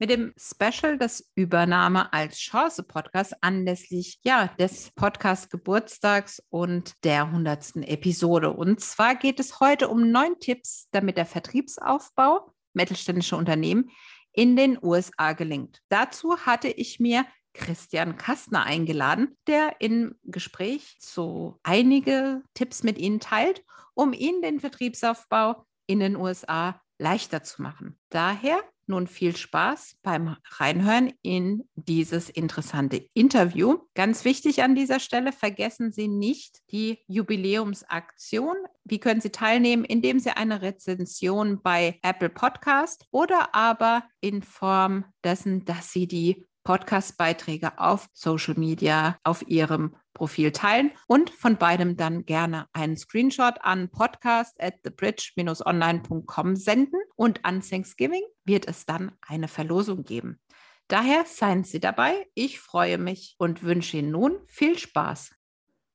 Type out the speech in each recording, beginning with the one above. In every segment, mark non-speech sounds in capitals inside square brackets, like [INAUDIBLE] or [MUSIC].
mit dem Special des Übernahme als Chance Podcast anlässlich ja, des Podcast Geburtstags und der 100. Episode. Und zwar geht es heute um neun Tipps, damit der Vertriebsaufbau mittelständischer Unternehmen in den USA gelingt. Dazu hatte ich mir Christian Kastner eingeladen, der im Gespräch so einige Tipps mit Ihnen teilt, um Ihnen den Vertriebsaufbau in den USA leichter zu machen. Daher nun viel Spaß beim Reinhören in dieses interessante Interview. Ganz wichtig an dieser Stelle, vergessen Sie nicht die Jubiläumsaktion. Wie können Sie teilnehmen? Indem Sie eine Rezension bei Apple Podcast oder aber in Form dessen, dass Sie die Podcast-Beiträge auf Social Media auf Ihrem Profil teilen und von beidem dann gerne einen Screenshot an podcast at thebridge-online.com senden und an Thanksgiving wird es dann eine Verlosung geben. Daher seien Sie dabei. Ich freue mich und wünsche Ihnen nun viel Spaß.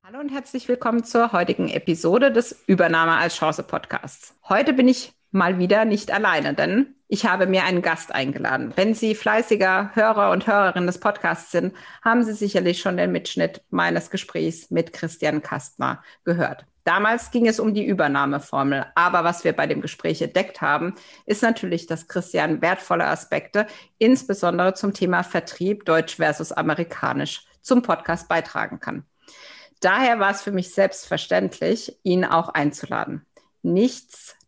Hallo und herzlich willkommen zur heutigen Episode des Übernahme als Chance Podcasts. Heute bin ich mal wieder nicht alleine, denn ich habe mir einen Gast eingeladen. Wenn Sie fleißiger Hörer und Hörerin des Podcasts sind, haben Sie sicherlich schon den Mitschnitt meines Gesprächs mit Christian Kastner gehört. Damals ging es um die Übernahmeformel. Aber was wir bei dem Gespräch entdeckt haben, ist natürlich, dass Christian wertvolle Aspekte, insbesondere zum Thema Vertrieb Deutsch versus Amerikanisch, zum Podcast beitragen kann. Daher war es für mich selbstverständlich, ihn auch einzuladen.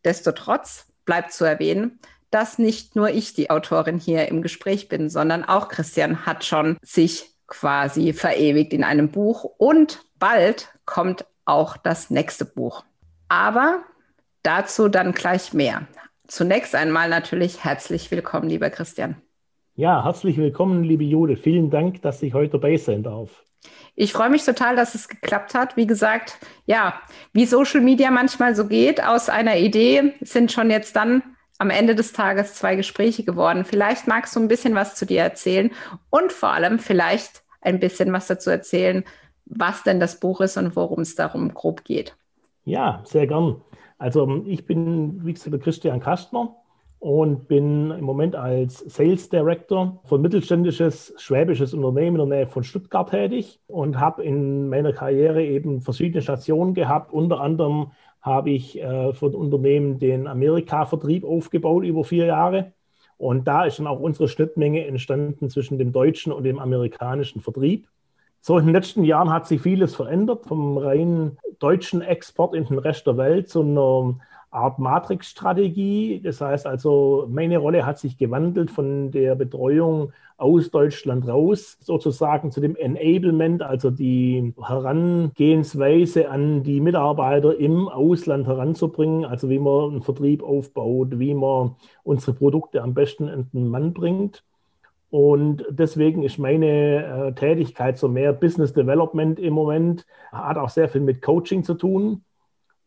Nichtsdestotrotz bleibt zu erwähnen, dass nicht nur ich die Autorin hier im Gespräch bin, sondern auch Christian hat schon sich quasi verewigt in einem Buch und bald kommt auch das nächste Buch. Aber dazu dann gleich mehr. Zunächst einmal natürlich herzlich willkommen, lieber Christian. Ja, herzlich willkommen, liebe Jude. Vielen Dank, dass ich heute dabei sein darf. Ich freue mich total, dass es geklappt hat. Wie gesagt, ja, wie Social Media manchmal so geht, aus einer Idee sind schon jetzt dann am Ende des Tages zwei Gespräche geworden. Vielleicht magst du ein bisschen was zu dir erzählen und vor allem vielleicht ein bisschen was dazu erzählen, was denn das Buch ist und worum es darum grob geht. Ja, sehr gern. Also ich bin, wie gesagt, der Christian Kastner und bin im Moment als Sales Director für ein mittelständisches schwäbisches Unternehmen in der Nähe von Stuttgart tätig und habe in meiner Karriere eben verschiedene Stationen gehabt. Unter anderem habe ich äh, für ein Unternehmen den Amerika-Vertrieb aufgebaut über vier Jahre. Und da ist dann auch unsere Schnittmenge entstanden zwischen dem deutschen und dem amerikanischen Vertrieb. So in den letzten Jahren hat sich vieles verändert, vom rein deutschen Export in den Rest der Welt zu einer Art Matrix-Strategie. Das heißt also, meine Rolle hat sich gewandelt von der Betreuung aus Deutschland raus, sozusagen zu dem Enablement, also die Herangehensweise an die Mitarbeiter im Ausland heranzubringen, also wie man einen Vertrieb aufbaut, wie man unsere Produkte am besten in den Mann bringt. Und deswegen ist meine äh, Tätigkeit so mehr Business Development im Moment, hat auch sehr viel mit Coaching zu tun.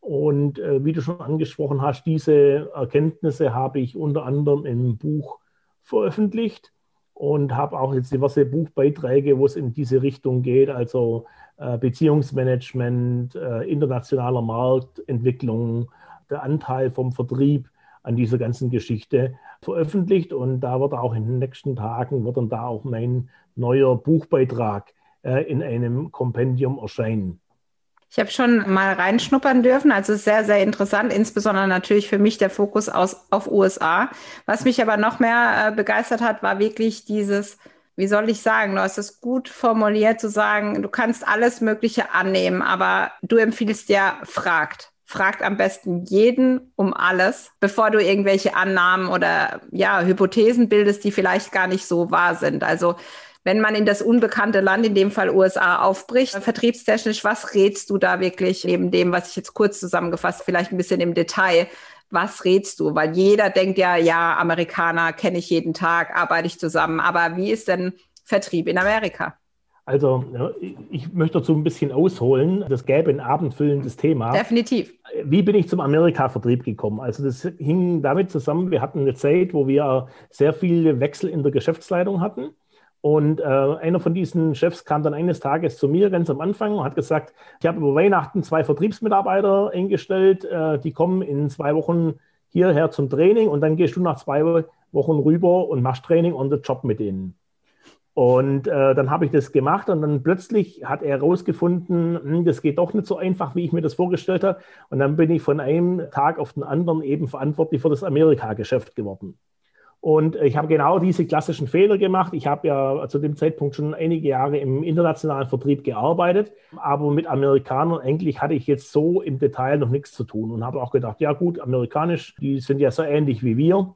Und äh, wie du schon angesprochen hast, diese Erkenntnisse habe ich unter anderem im Buch veröffentlicht und habe auch jetzt diverse Buchbeiträge, wo es in diese Richtung geht, also äh, Beziehungsmanagement, äh, internationaler Marktentwicklung, der Anteil vom Vertrieb an dieser ganzen Geschichte veröffentlicht und da wird auch in den nächsten Tagen, wird dann da auch mein neuer Buchbeitrag äh, in einem Kompendium erscheinen. Ich habe schon mal reinschnuppern dürfen, also sehr, sehr interessant, insbesondere natürlich für mich der Fokus aus, auf USA. Was mich aber noch mehr äh, begeistert hat, war wirklich dieses, wie soll ich sagen, du hast es gut formuliert zu sagen, du kannst alles Mögliche annehmen, aber du empfiehlst ja, fragt fragt am besten jeden um alles, bevor du irgendwelche Annahmen oder ja, Hypothesen bildest, die vielleicht gar nicht so wahr sind. Also wenn man in das unbekannte Land, in dem Fall USA, aufbricht, vertriebstechnisch, was rätst du da wirklich neben dem, was ich jetzt kurz zusammengefasst, vielleicht ein bisschen im Detail, was rätst du? Weil jeder denkt ja, ja, Amerikaner kenne ich jeden Tag, arbeite ich zusammen. Aber wie ist denn Vertrieb in Amerika? Also ich möchte dazu ein bisschen ausholen. Das gäbe ein abendfüllendes Thema. Definitiv. Wie bin ich zum Amerika-Vertrieb gekommen? Also das hing damit zusammen, wir hatten eine Zeit, wo wir sehr viele Wechsel in der Geschäftsleitung hatten. Und äh, einer von diesen Chefs kam dann eines Tages zu mir ganz am Anfang und hat gesagt, ich habe über Weihnachten zwei Vertriebsmitarbeiter eingestellt, äh, die kommen in zwei Wochen hierher zum Training und dann gehst du nach zwei Wochen rüber und machst Training on the Job mit denen. Und äh, dann habe ich das gemacht und dann plötzlich hat er herausgefunden, hm, das geht doch nicht so einfach, wie ich mir das vorgestellt habe. Und dann bin ich von einem Tag auf den anderen eben verantwortlich für das Amerika-Geschäft geworden. Und ich habe genau diese klassischen Fehler gemacht. Ich habe ja zu dem Zeitpunkt schon einige Jahre im internationalen Vertrieb gearbeitet, aber mit Amerikanern eigentlich hatte ich jetzt so im Detail noch nichts zu tun und habe auch gedacht, ja gut, amerikanisch, die sind ja so ähnlich wie wir.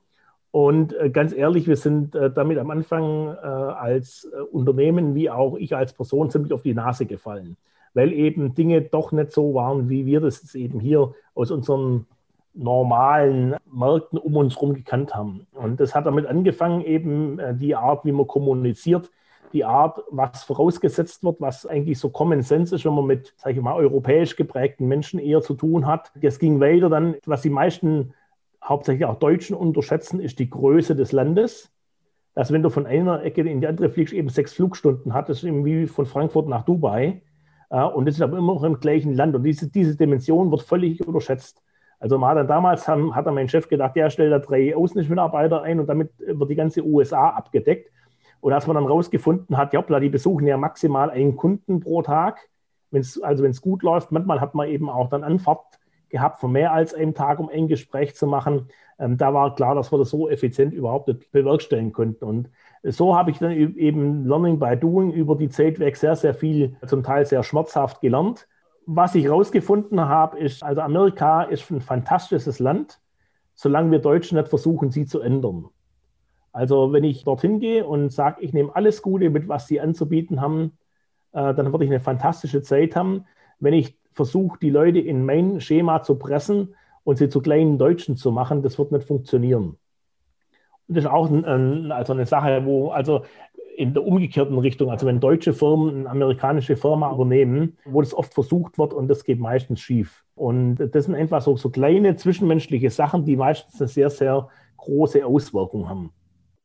Und äh, ganz ehrlich, wir sind äh, damit am Anfang äh, als Unternehmen wie auch ich als Person ziemlich auf die Nase gefallen, weil eben Dinge doch nicht so waren, wie wir das eben hier aus unseren normalen Märkten um uns herum gekannt haben. Und das hat damit angefangen, eben die Art, wie man kommuniziert, die Art, was vorausgesetzt wird, was eigentlich so Common Sense ist, wenn man mit, sage ich mal, europäisch geprägten Menschen eher zu tun hat. Das ging weiter dann, was die meisten hauptsächlich auch Deutschen unterschätzen, ist die Größe des Landes. Dass wenn du von einer Ecke in die andere fliegst, eben sechs Flugstunden hat, das ist eben wie von Frankfurt nach Dubai. Und das ist aber immer noch im gleichen Land. Und diese, diese Dimension wird völlig unterschätzt. Also man hat dann damals haben, hat dann mein Chef gedacht, der stellt da drei Außenmitarbeiter ein und damit wird die ganze USA abgedeckt. Und als man dann rausgefunden hat, ja, die besuchen ja maximal einen Kunden pro Tag. Wenn's, also wenn es gut läuft, manchmal hat man eben auch dann Anfahrt gehabt von mehr als einem Tag, um ein Gespräch zu machen. Ähm, da war klar, dass wir das so effizient überhaupt nicht bewerkstelligen konnten. Und so habe ich dann eben Learning by Doing über die Zeit weg sehr, sehr viel, zum Teil sehr schmerzhaft gelernt. Was ich herausgefunden habe, ist, also Amerika ist ein fantastisches Land, solange wir Deutschen nicht versuchen, sie zu ändern. Also wenn ich dorthin gehe und sage, ich nehme alles Gute mit, was sie anzubieten haben, äh, dann würde ich eine fantastische Zeit haben. Wenn ich versuche, die Leute in mein Schema zu pressen und sie zu kleinen Deutschen zu machen, das wird nicht funktionieren. Und das ist auch ein, also eine Sache, wo, also in der umgekehrten Richtung, also wenn deutsche Firmen eine amerikanische Firma übernehmen, wo das oft versucht wird und das geht meistens schief. Und das sind einfach so, so kleine zwischenmenschliche Sachen, die meistens eine sehr, sehr große Auswirkung haben.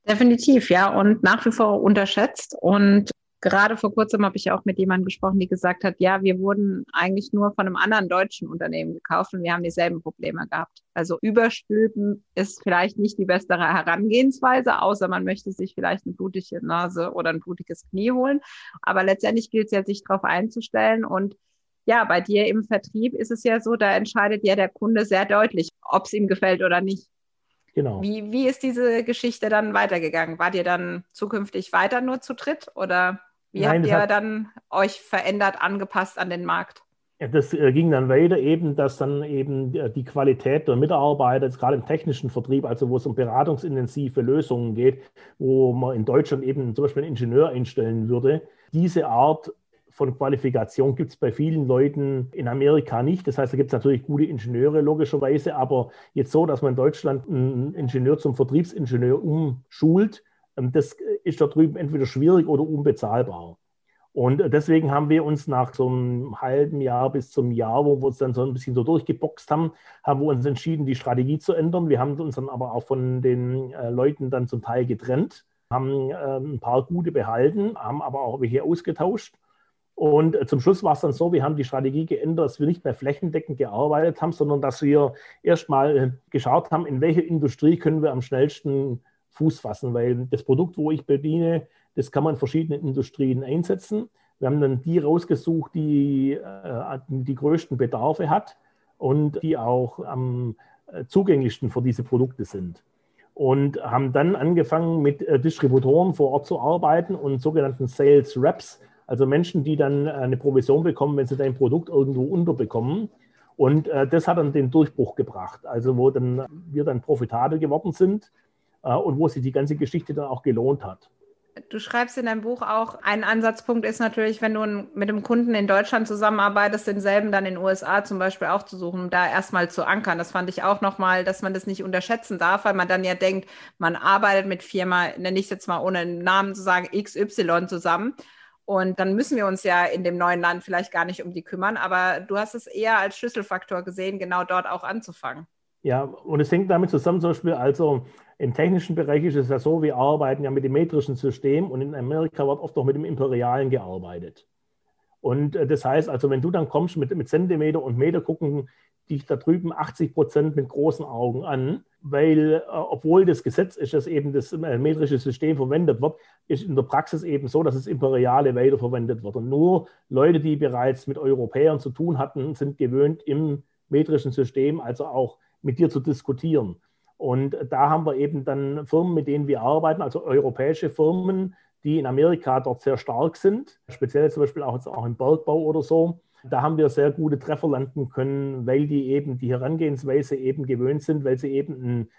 Definitiv, ja, und nach wie vor unterschätzt. Und Gerade vor kurzem habe ich auch mit jemandem gesprochen, die gesagt hat, ja, wir wurden eigentlich nur von einem anderen deutschen Unternehmen gekauft und wir haben dieselben Probleme gehabt. Also überstülpen ist vielleicht nicht die beste Herangehensweise, außer man möchte sich vielleicht eine blutige Nase oder ein blutiges Knie holen. Aber letztendlich gilt es ja, sich darauf einzustellen und ja, bei dir im Vertrieb ist es ja so, da entscheidet ja der Kunde sehr deutlich, ob es ihm gefällt oder nicht. Genau. Wie, wie ist diese Geschichte dann weitergegangen? Wart ihr dann zukünftig weiter nur zu dritt oder? Wie Nein, habt ihr hat, dann euch verändert, angepasst an den Markt? Das äh, ging dann weiter eben, dass dann eben die Qualität der Mitarbeiter, jetzt gerade im technischen Vertrieb, also wo es um beratungsintensive Lösungen geht, wo man in Deutschland eben zum Beispiel einen Ingenieur einstellen würde, diese Art von Qualifikation gibt es bei vielen Leuten in Amerika nicht. Das heißt, da gibt es natürlich gute Ingenieure logischerweise, aber jetzt so, dass man in Deutschland einen Ingenieur zum Vertriebsingenieur umschult, das ist da drüben entweder schwierig oder unbezahlbar. Und deswegen haben wir uns nach so einem halben Jahr bis zum Jahr, wo wir uns dann so ein bisschen so durchgeboxt haben, haben wir uns entschieden, die Strategie zu ändern. Wir haben uns dann aber auch von den äh, Leuten dann zum Teil getrennt, haben äh, ein paar gute behalten, haben aber auch welche ausgetauscht. Und äh, zum Schluss war es dann so, wir haben die Strategie geändert, dass wir nicht mehr flächendeckend gearbeitet haben, sondern dass wir erstmal äh, geschaut haben, in welche Industrie können wir am schnellsten Fuß fassen, weil das Produkt, wo ich bediene, das kann man in verschiedenen Industrien einsetzen. Wir haben dann die rausgesucht, die äh, die größten Bedarfe hat und die auch am äh, zugänglichsten für diese Produkte sind. Und haben dann angefangen, mit äh, Distributoren vor Ort zu arbeiten und sogenannten Sales Reps, also Menschen, die dann äh, eine Provision bekommen, wenn sie dein Produkt irgendwo unterbekommen. Und das hat dann den Durchbruch gebracht, also wo dann wir dann profitabel geworden sind und wo sich die ganze Geschichte dann auch gelohnt hat. Du schreibst in deinem Buch auch, ein Ansatzpunkt ist natürlich, wenn du mit einem Kunden in Deutschland zusammenarbeitest, denselben dann in den USA zum Beispiel auch zu suchen, um da erstmal zu ankern. Das fand ich auch nochmal, dass man das nicht unterschätzen darf, weil man dann ja denkt, man arbeitet mit Firma, nenne ich es jetzt mal ohne einen Namen zu sagen, XY zusammen Und dann müssen wir uns ja in dem neuen Land vielleicht gar nicht um die kümmern. Aber du hast es eher als Schlüsselfaktor gesehen, genau dort auch anzufangen. Ja, und es hängt damit zusammen, zum Beispiel, also im technischen Bereich ist es ja so, wir arbeiten ja mit dem metrischen System und in Amerika wird oft auch mit dem Imperialen gearbeitet. Und äh, das heißt also, wenn du dann kommst mit, mit Zentimeter und Meter, gucken dich da drüben 80 Prozent mit großen Augen an, weil äh, obwohl das Gesetz ist, dass eben das äh, metrische System verwendet wird, ist in der Praxis eben so, dass das Imperiale weiterverwendet wird. Und nur Leute, die bereits mit Europäern zu tun hatten, sind gewöhnt, im metrischen System also auch mit dir zu diskutieren. Und da haben wir eben dann Firmen, mit denen wir arbeiten, also europäische Firmen, die in Amerika dort sehr stark sind, speziell zum Beispiel auch, auch im Bergbau oder so. Da haben wir sehr gute Treffer landen können, weil die eben die Herangehensweise eben gewöhnt sind, weil sie eben ein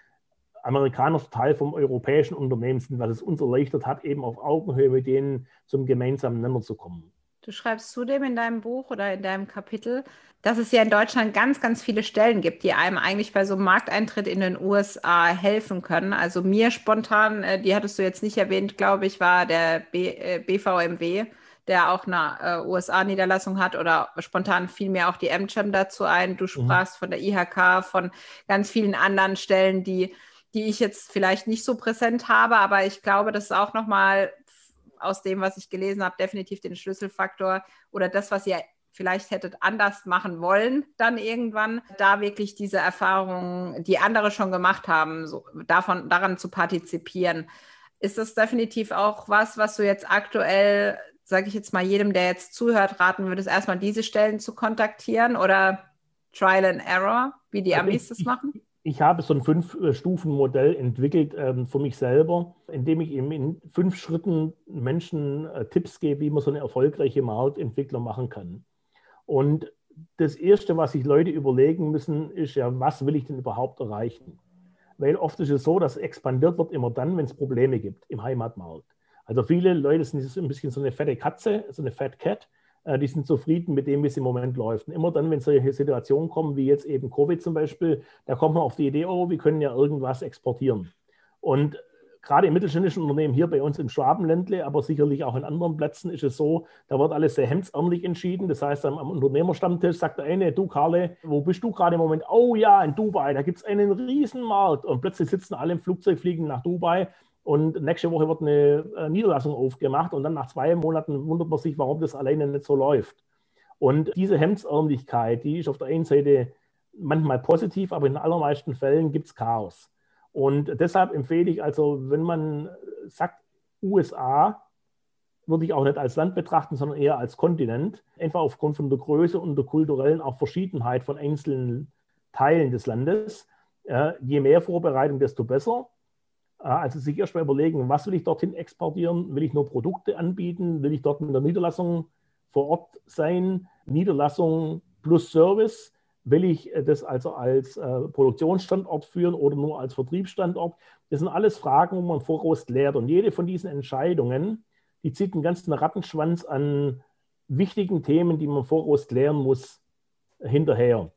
amerikanischer Teil vom europäischen Unternehmen sind, was es uns erleichtert hat, eben auf Augenhöhe mit denen zum gemeinsamen Nenner zu kommen. Du schreibst zudem in deinem Buch oder in deinem Kapitel, dass es ja in Deutschland ganz, ganz viele Stellen gibt, die einem eigentlich bei so einem Markteintritt in den USA helfen können. Also mir spontan, äh, die hattest du jetzt nicht erwähnt, glaube ich, war der B, äh, BVMW, der auch eine äh, USA-Niederlassung hat oder spontan fiel mir auch die AmCham dazu ein. Du mhm. sprachst mhm. von der IHK, von ganz vielen anderen Stellen, die die ich jetzt vielleicht nicht so präsent habe, aber ich glaube, das ist auch nochmal aus dem, was ich gelesen habe, definitiv den Schlüsselfaktor oder das, was ihr vielleicht hättet anders machen wollen, dann irgendwann, da wirklich diese Erfahrungen, die andere schon gemacht haben, so, davon, daran zu partizipieren. Ist das definitiv auch was, was du jetzt aktuell, sage ich jetzt mal, jedem, der jetzt zuhört, raten würdest, erstmal diese Stellen zu kontaktieren oder Trial and Error, wie die also Amis das machen? Ich habe so ein Fünf-Stufen-Modell entwickelt ähm, für mich selber, indem ich eben in fünf Schritten Menschen äh, Tipps gebe, wie man so eine erfolgreiche Marktentwicklung machen kann. Und das Erste, was sich Leute überlegen müssen, ist ja, was will ich denn überhaupt erreichen? Weil oft ist es so, dass expandiert wird immer dann, wenn es Probleme gibt im Heimatmarkt. Also viele Leute sind ein bisschen so eine fette Katze, so eine Fat Cat die sind zufrieden mit dem, wie es im Moment läuft. Und immer dann, wenn solche Situationen kommen, wie jetzt eben Covid zum Beispiel, da kommt man auf die Idee, oh, wir können ja irgendwas exportieren. Und gerade im mittelständischen Unternehmen hier bei uns im Schwabenländle, aber sicherlich auch in anderen Plätzen ist es so, da wird alles sehr hemdsärmlich entschieden. Das heißt, am, am Unternehmerstammtisch sagt der eine, du Karle, wo bist du gerade im Moment? Oh ja, in Dubai, da gibt es einen Riesenmarkt. Und plötzlich sitzen alle im Flugzeug, fliegen nach Dubai und nächste Woche wird eine äh, Niederlassung aufgemacht und dann nach zwei Monaten wundert man sich, warum das alleine nicht so läuft. Und diese Hemdsärmlichkeit, die ist auf der einen Seite manchmal positiv, aber in den allermeisten Fällen gibt es Chaos. Und deshalb empfehle ich also, wenn man sagt, USA, würde ich auch nicht als Land betrachten, sondern eher als Kontinent, einfach aufgrund von der Größe und der kulturellen auch Verschiedenheit von einzelnen Teilen des Landes. Äh, je mehr Vorbereitung, desto besser. Also sich erstmal überlegen, was will ich dorthin exportieren? Will ich nur Produkte anbieten? Will ich dort mit der Niederlassung vor Ort sein? Niederlassung plus Service? Will ich äh, das also als äh, Produktionsstandort führen oder nur als Vertriebsstandort? Das sind alles Fragen, wo man voraus klärt. Und jede von diesen Entscheidungen, die zieht einen ganzen Rattenschwanz an wichtigen Themen, die man voraus klären muss, hinterher.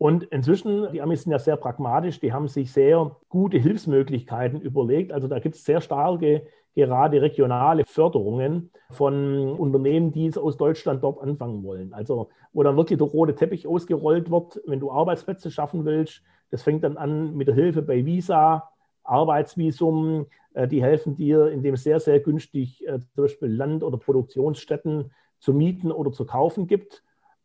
Und inzwischen, die Amis sind ja sehr pragmatisch, die haben sich sehr gute Hilfsmöglichkeiten überlegt. Also da gibt es sehr starke, gerade regionale Förderungen von Unternehmen, die es aus Deutschland dort anfangen wollen. Also wo dann wirklich der rote Teppich ausgerollt wird, wenn du Arbeitsplätze schaffen willst. Das fängt dann an mit der Hilfe bei Visa, Arbeitsvisum. Äh, die helfen dir, indem es sehr, sehr günstig äh, zum Beispiel Land- oder Produktionsstätten zu mieten oder zu kaufen gibt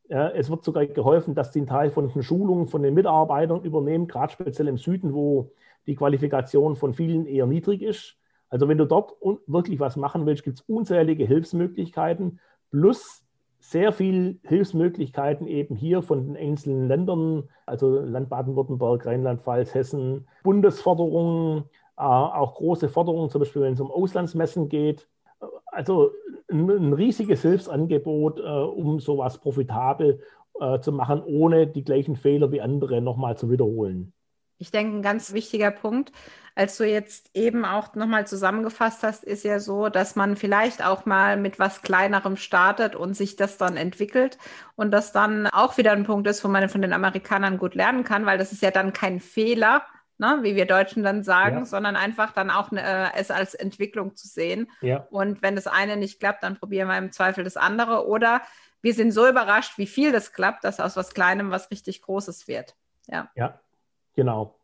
ja, es wird sogar geholfen, dass sie einen Teil von den Schulungen von den Mitarbeitern übernehmen, gerade speziell im Süden, wo die Qualifikation von vielen eher niedrig ist. Also wenn du dort wirklich was machen willst, gibt es unzählige Hilfsmöglichkeiten plus sehr viel Hilfsmöglichkeiten eben hier von den einzelnen Ländern, also Land Baden-Württemberg, Rheinland-Pfalz, Hessen, Bundesforderungen, äh, auch große Forderungen, zum Beispiel wenn es um Auslandsmessen geht. Also ein, ein riesiges Hilfsangebot, äh, um sowas profitabel äh, zu machen, ohne die gleichen Fehler wie andere nochmal zu wiederholen. Ich denke, ein ganz wichtiger Punkt, als du jetzt eben auch nochmal zusammengefasst hast, ist ja so, dass man vielleicht auch mal mit was Kleinerem startet und sich das dann entwickelt und das dann auch wieder ein Punkt ist, wo man von den Amerikanern gut lernen kann, weil das ist ja dann kein Fehler, ne, wie wir Deutschen dann sagen, ja. sondern einfach dann auch äh, es als Entwicklung zu sehen. Ja. Und wenn das eine nicht klappt, dann probieren wir im Zweifel das andere. Oder wir sind so überrascht, wie viel das klappt, dass aus was Kleinem was richtig Großes wird. Ja, ja genau.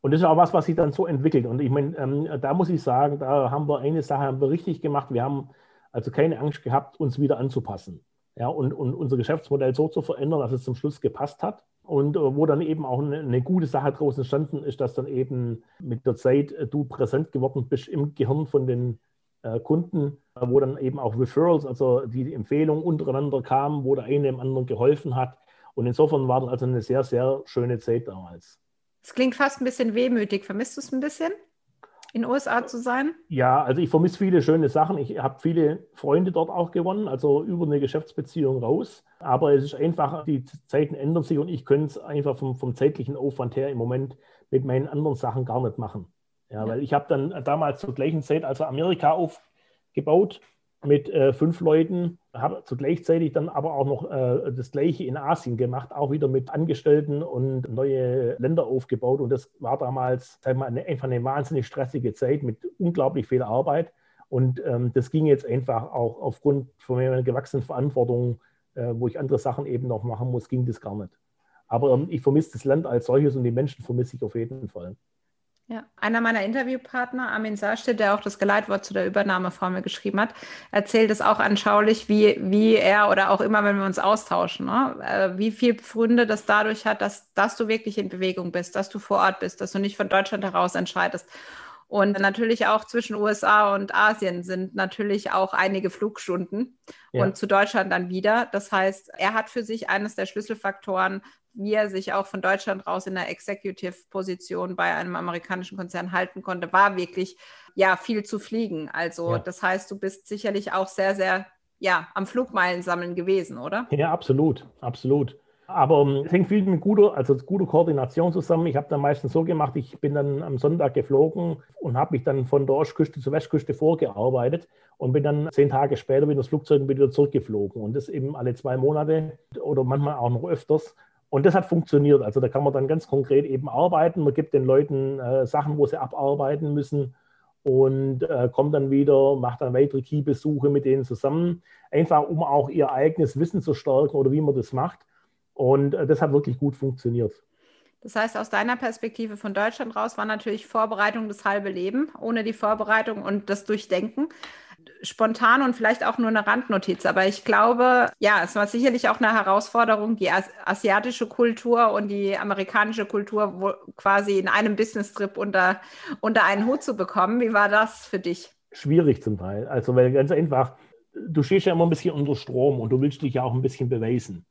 Und das ist auch was, was sich dann so entwickelt. Und ich meine, ähm, da muss ich sagen, da haben wir eine Sache haben wir richtig gemacht. Wir haben also keine Angst gehabt, uns wieder anzupassen. Ja, und, und unser Geschäftsmodell so zu verändern, dass es zum Schluss gepasst hat. Und äh, wo dann eben auch eine, eine, gute Sache draußen entstanden ist, dass dann eben mit der Zeit äh, du präsent geworden bist im Gehirn von den äh, Kunden, äh, wo dann eben auch Referrals, also die Empfehlungen untereinander kamen, wo der eine dem anderen geholfen hat. Und insofern war das also eine sehr, sehr schöne Zeit damals. Es klingt fast ein bisschen wehmütig. Vermisst du es ein bisschen? In den USA zu sein? Ja, also ich vermisse viele schöne Sachen. Ich habe viele Freunde dort auch gewonnen, also über eine Geschäftsbeziehung raus. Aber es ist einfach, die Zeiten ändern sich und ich könnte es einfach vom, vom zeitlichen Aufwand her im Moment mit meinen anderen Sachen gar nicht machen. Ja, ja. weil ich habe dann damals zur gleichen Zeit, also Amerika aufgebaut, mit äh, fünf Leuten, habe zu gleichzeitig dann aber auch noch äh, das Gleiche in Asien gemacht, auch wieder mit Angestellten und neue Länder aufgebaut. Und das war damals sagen wir, eine, einfach eine wahnsinnig stressige Zeit mit unglaublich viel Arbeit. Und ähm, das ging jetzt einfach auch aufgrund von meiner gewachsenen Verantwortung, äh, wo ich andere Sachen eben noch machen muss, ging das gar nicht. Aber ähm, ich vermisse das Land als solches und die Menschen vermisse ich auf jeden Fall. Ja, einer meiner Interviewpartner, Armin Sarstedt, der auch das Geleitwort zu der Übernahmeformel geschrieben hat, erzählt es auch anschaulich, wie, wie er oder auch immer, wenn wir uns austauschen, ne? Äh, wie viel Gründe das dadurch hat, dass, dass du wirklich in Bewegung bist, dass du vor Ort bist, dass du nicht von Deutschland heraus entscheidest. Und natürlich auch zwischen USA und Asien sind natürlich auch einige Flugstunden ja. und zu Deutschland dann wieder. Das heißt, er hat für sich eines der Schlüsselfaktoren wie er sich auch von Deutschland raus in der Executive-Position bei einem amerikanischen Konzern halten konnte, war wirklich ja viel zu fliegen. Also ja. das heißt, du bist sicherlich auch sehr, sehr ja am Flugmeilen sammeln gewesen, oder? Ja, absolut, absolut. Aber um, es hängt viel mit guter, also guter Koordination zusammen. Ich habe dann meistens so gemacht, ich bin dann am Sonntag geflogen und habe mich dann von der Ostküste zur Westküste vorgearbeitet und bin dann zehn Tage später wieder das Flugzeug wieder zurückgeflogen. Und das eben alle zwei Monate oder manchmal auch noch öfters. Und das hat funktioniert. Also da kann man dann ganz konkret eben arbeiten. Man gibt den Leuten äh, Sachen, wo sie abarbeiten müssen und äh, kommt dann wieder, macht dann weitere Key-Besuche mit denen zusammen, einfach um auch ihr eigenes Wissen zu stärken oder wie man das macht. Und äh, das hat wirklich gut funktioniert. Das heißt, aus deiner Perspektive von Deutschland raus war natürlich Vorbereitung das halbe Leben. Ohne die Vorbereitung und das Durchdenken spontan und vielleicht auch nur eine Randnotiz, aber ich glaube, ja, es war sicherlich auch eine Herausforderung, die asiatische Kultur und die amerikanische Kultur quasi in einem Business-Trip unter, unter einen Hut zu bekommen. Wie war das für dich? Schwierig zum Teil. Also, weil ganz einfach, du stehst ja immer ein bisschen unter Strom und du willst dich ja auch ein bisschen beweisen.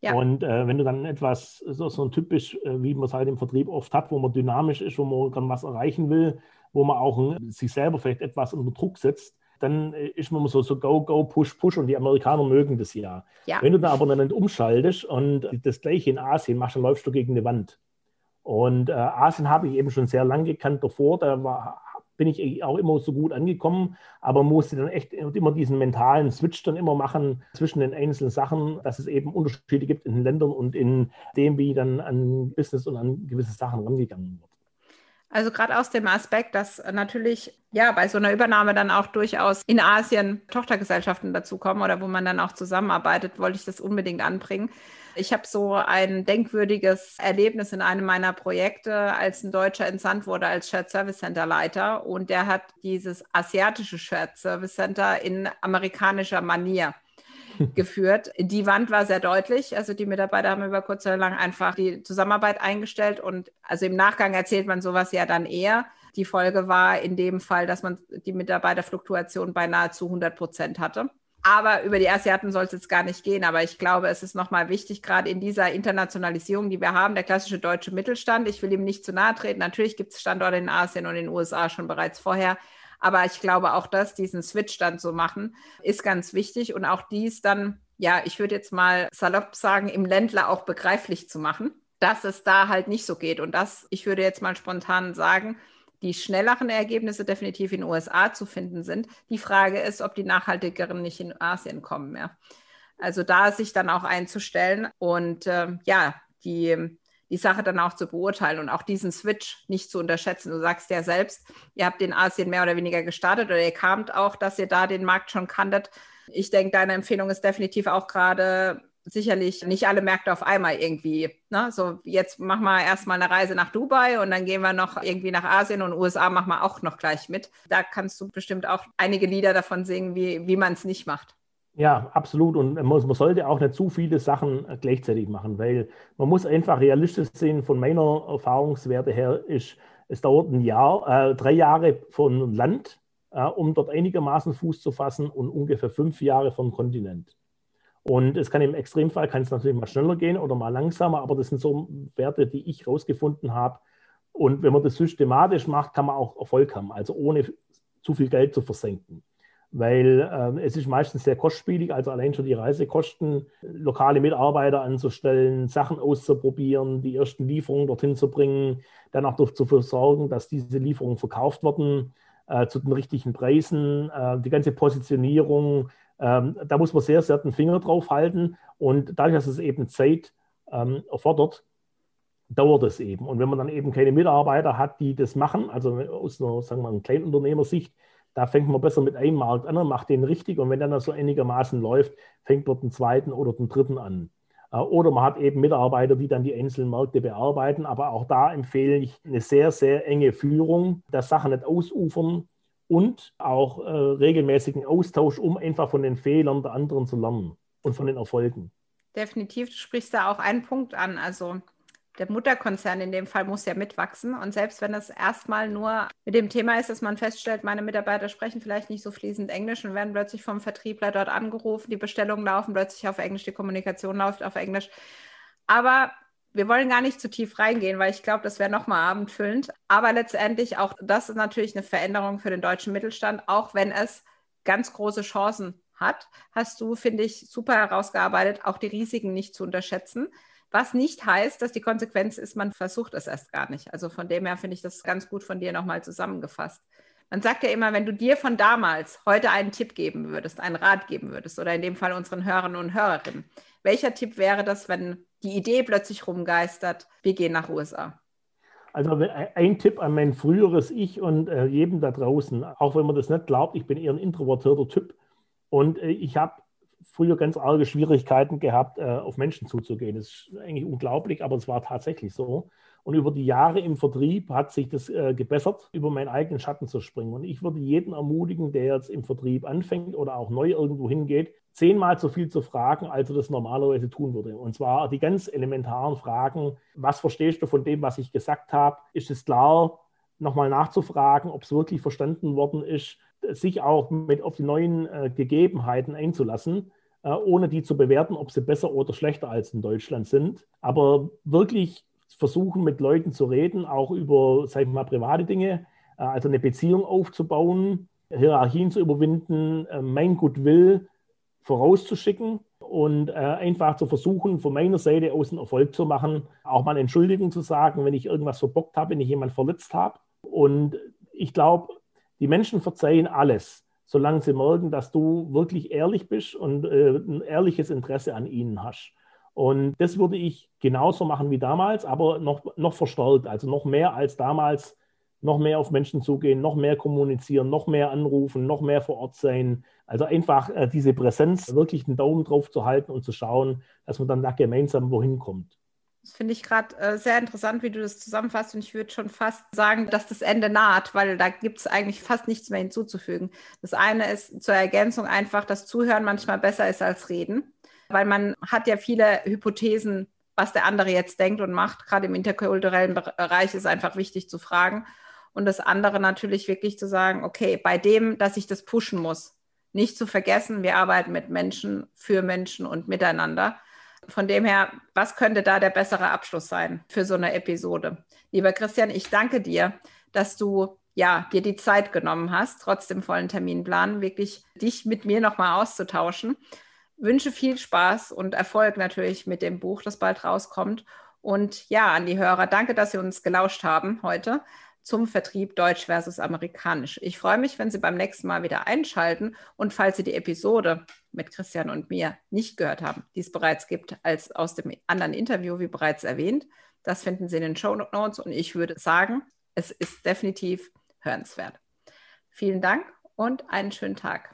Ja. Und äh, wenn du dann etwas, so, so ein typisch, äh, wie man es halt im Vertrieb oft hat, wo man dynamisch ist, wo man dann was erreichen will, wo man auch äh, sich selber vielleicht etwas unter Druck setzt, dann äh, ist man so, so go, go, push, push und die Amerikaner mögen das ja. ja. Wenn du dann aber dann umschaltest und das gleiche in Asien machst, dann läufst du gegen eine Wand. Und äh, Asien habe ich eben schon sehr lange gekannt davor, da war, bin ich auch immer so gut angekommen, aber musste dann echt immer diesen mentalen Switch dann immer machen zwischen den einzelnen Sachen, dass es eben Unterschiede gibt in den Ländern und in dem, wie dann an Business und an gewisse Sachen rangegangen wird. Also gerade aus dem Aspekt, dass natürlich ja bei so einer Übernahme dann auch durchaus in Asien Tochtergesellschaften dazukommen oder wo man dann auch zusammenarbeitet, wollte ich das unbedingt anbringen. Ich habe so ein denkwürdiges Erlebnis in einem meiner Projekte, als ein Deutscher entsandt wurde als Shared Service Center Leiter und der hat dieses asiatische Shared Service Center in amerikanischer Manier [LAUGHS] geführt. Die Wand war sehr deutlich. Also die Mitarbeiter haben über kurz oder lang einfach die Zusammenarbeit eingestellt und also im Nachgang erzählt man sowas ja dann eher. Die Folge war in dem Fall, dass man die Mitarbeiterfluktuation bei nahezu 100 Prozent hatte. Aber über die Asiaten soll es jetzt gar nicht gehen. Aber ich glaube, es ist nochmal wichtig, gerade in dieser Internationalisierung, die wir haben, der klassische deutsche Mittelstand. Ich will ihm nicht zu nahe treten. Natürlich gibt es Standorte in Asien und in den USA schon bereits vorher. Aber ich glaube auch, dass diesen Switch dann zu machen, ist ganz wichtig und auch dies dann, ja, ich würde jetzt mal salopp sagen, im Ländler auch begreiflich zu machen, dass es da halt nicht so geht. Und das, ich würde jetzt mal spontan sagen, die schnelleren Ergebnisse definitiv in den USA zu finden sind. Die Frage ist, ob die nachhaltigeren nicht in Asien kommen. Ja. Also da sich dann auch einzustellen und äh, ja, die die Sache dann auch zu beurteilen und auch diesen Switch nicht zu unterschätzen. Du sagst ja selbst, ihr habt in Asien mehr oder weniger gestartet oder ihr kamt auch, dass ihr da den Markt schon kanntet. Ich denke, deine Empfehlung ist definitiv auch gerade sicherlich nicht alle Märkte auf einmal irgendwie. Ne? So, jetzt machen wir erstmal eine Reise nach Dubai und dann gehen wir noch irgendwie nach Asien und USA machen wir auch noch gleich mit. Da kannst du bestimmt auch einige Lieder davon singen, wie, wie man es nicht macht. Ja, absolut. Und man, man, sollte auch nicht zu viele Sachen gleichzeitig machen, weil man muss einfach realistisch sehen, von meiner Erfahrungswerte her ist, es dauert ein Jahr, äh, drei Jahre von Land, äh, um dort einigermaßen Fuß zu fassen und ungefähr fünf Jahre vom Kontinent. Und es kann im Extremfall kann es natürlich mal schneller gehen oder mal langsamer, aber das sind so Werte, die ich rausgefunden habe. Und wenn man das systematisch macht, kann man auch Erfolg haben, also ohne zu viel Geld zu versenken. Weil ähm, es ist meistens sehr kostspielig, also allein schon die Reisekosten, lokale Mitarbeiter anzustellen, Sachen auszuprobieren, die ersten Lieferungen dorthin zu bringen, dann auch dafür sorgen, dass diese Lieferungen verkauft werden äh, zu den richtigen Preisen, äh, die ganze Positionierung, ähm, da muss man sehr, sehr den Finger drauf halten und dadurch, dass es eben Zeit ähm, erfordert, dauert es eben. Und wenn man dann eben keine Mitarbeiter hat, die das machen, also aus einer, sagen wir mal, Kleinunternehmersicht, da fängt man besser mit einem Markt an und macht den richtig. Und wenn dann das so einigermaßen läuft, fängt man den zweiten oder den dritten an. Äh, oder man hat eben Mitarbeiter, die dann die einzelnen Märkte bearbeiten. Aber auch da empfehle ich eine sehr, sehr enge Führung, dass Sachen nicht ausufern, und auch äh, regelmäßigen Austausch, um einfach von den Fehlern der anderen zu lernen und von den Erfolgen. Definitiv, du sprichst da auch einen Punkt an. Also der Mutterkonzern in dem Fall muss ja mitwachsen. Und selbst wenn das erstmal nur mit dem Thema ist, dass man feststellt, meine Mitarbeiter sprechen vielleicht nicht so fließend Englisch und werden plötzlich vom Vertriebler dort angerufen, die Bestellungen laufen plötzlich auf Englisch, die Kommunikation läuft auf Englisch. Aber wir wollen gar nicht zu tief reingehen, weil ich glaube, das wäre nochmal abendfüllend. Aber letztendlich auch das ist natürlich eine Veränderung für den deutschen Mittelstand, auch wenn es ganz große Chancen hat, hast du, finde ich, super herausgearbeitet, auch die Risiken nicht zu unterschätzen. Was nicht heißt, dass die Konsequenz ist, man versucht es erst gar nicht. Also von dem her finde ich das ganz gut von dir nochmal zusammengefasst. Man sagt ja immer, wenn du dir von damals heute einen Tipp geben würdest, einen Rat geben würdest, oder in dem Fall unseren Hörern und Hörerinnen, welcher Tipp wäre das, wenn die Idee plötzlich rumgeistert, wir gehen nach USA? Also ein Tipp an mein früheres Ich und äh, jedem da draußen, auch wenn man das nicht glaubt, ich bin eher ein introvertierter Typ und äh, ich habe früher ganz arge Schwierigkeiten gehabt, äh, auf Menschen zuzugehen. Das ist eigentlich unglaublich, aber es war tatsächlich so. Und über die Jahre im Vertrieb hat sich das äh, gebessert, über meinen eigenen Schatten zu springen. Und ich würde jeden ermutigen, der jetzt im Vertrieb anfängt oder auch neu irgendwo hingeht, zehnmal so viel zu fragen, als er das normalerweise tun würde. Und zwar die ganz elementaren Fragen, was verstehst du von dem, was ich gesagt habe? Ist es klar? Nochmal nachzufragen, ob es wirklich verstanden worden ist, sich auch mit auf die neuen äh, Gegebenheiten einzulassen, äh, ohne die zu bewerten, ob sie besser oder schlechter als in Deutschland sind. Aber wirklich versuchen, mit Leuten zu reden, auch über, sag ich mal, private Dinge, äh, also eine Beziehung aufzubauen, Hierarchien zu überwinden, äh, mein Goodwill vorauszuschicken und äh, einfach zu versuchen, von meiner Seite aus einen Erfolg zu machen, auch mal Entschuldigung zu sagen, wenn ich irgendwas verbockt habe, wenn ich jemanden verletzt habe. Und ich glaube, die Menschen verzeihen alles, solange sie merken, dass du wirklich ehrlich bist und ein ehrliches Interesse an ihnen hast. Und das würde ich genauso machen wie damals, aber noch, noch verstärkt, also noch mehr als damals, noch mehr auf Menschen zugehen, noch mehr kommunizieren, noch mehr anrufen, noch mehr vor Ort sein. Also einfach äh, diese Präsenz, wirklich einen Daumen drauf zu halten und zu schauen, dass man dann da gemeinsam wohin kommt. Das finde ich gerade äh, sehr interessant, wie du das zusammenfasst. Und ich würde schon fast sagen, dass das Ende naht, weil da gibt es eigentlich fast nichts mehr hinzuzufügen. Das eine ist zur Ergänzung einfach, dass Zuhören manchmal besser ist als Reden weil man hat ja viele Hypothesen, was der andere jetzt denkt und macht. Gerade im interkulturellen Bereich ist einfach wichtig zu fragen. Und das andere natürlich wirklich zu sagen, okay, bei dem, dass ich das pushen muss, nicht zu vergessen, wir arbeiten mit Menschen, für Menschen und miteinander. Von dem her, was könnte da der bessere Abschluss sein für so eine Episode? Lieber Christian, ich danke dir, dass du ja, dir die Zeit genommen hast, trotz dem vollen Terminplan, wirklich dich mit mir nochmal auszutauschen wünsche viel Spaß und Erfolg natürlich mit dem Buch, das bald rauskommt. Und ja, an die Hörer, danke, dass Sie uns gelauscht haben heute zum Vertrieb Deutsch versus Amerikanisch. Ich freue mich, wenn Sie beim nächsten Mal wieder einschalten und falls Sie die Episode mit Christian und mir nicht gehört haben, die es bereits gibt, als aus dem anderen Interview, wie bereits erwähnt, Das finden Sie in den Show Notes und ich würde sagen, es ist definitiv hörenswert. Vielen Dank und einen schönen Tag.